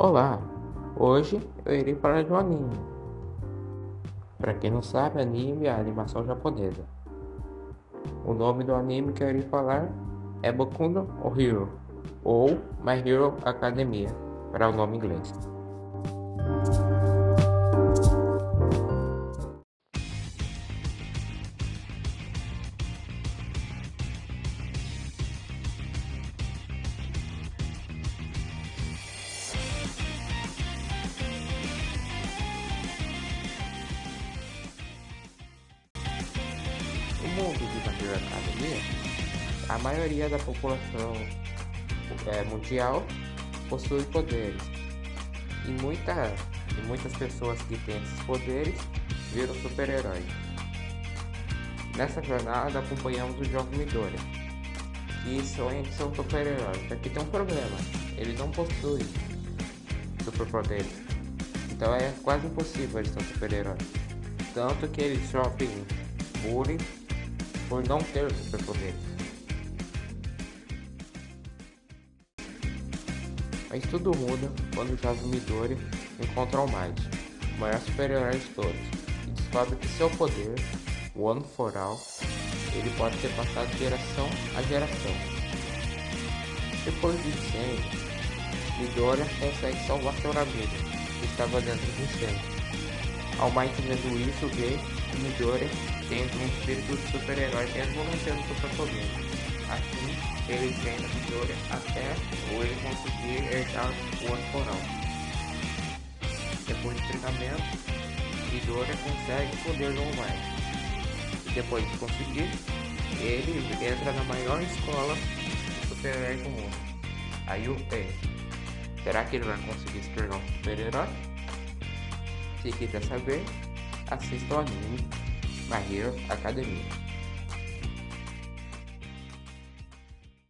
Olá, hoje eu irei falar de um anime. Para quem não sabe, anime é a animação japonesa. O nome do anime que eu irei falar é Boku no Hero ou My Hero Academia, para o nome inglês. De My Hero Academia, a maioria da população é, mundial possui poderes e, muita, e muitas pessoas que têm esses poderes viram super-heróis. Nessa jornada acompanhamos o jovem Midori, que sonha em ser um super-herói, só que tem um problema, ele não possui superpoderes, então é quase impossível ele ser um super-herói. Tanto que ele sofre bullying por não ter superpoderes. Mas tudo muda quando o jovem Midori encontra o Might, o maior super-herói de todos, e descobre que seu poder, o One for All, ele pode ser passado de geração a geração. Depois do incêndio, Midori consegue salvar seu amigo, que estava dentro do incêndio. Ao Might vendo isso, vê Midori tendo um espírito de super-herói mesmo não tendo superpoder. Assim, ele treina Midori até ou ele conseguir herdar o Ancorão. Depois do treinamento, Midori consegue o poder do Might. E depois de conseguir, ele entra na maior escola de super-heróis do mundo, a UP. Será que ele vai conseguir se tornar um super-herói? Se quiser saber, assista o anime My Hero Academia.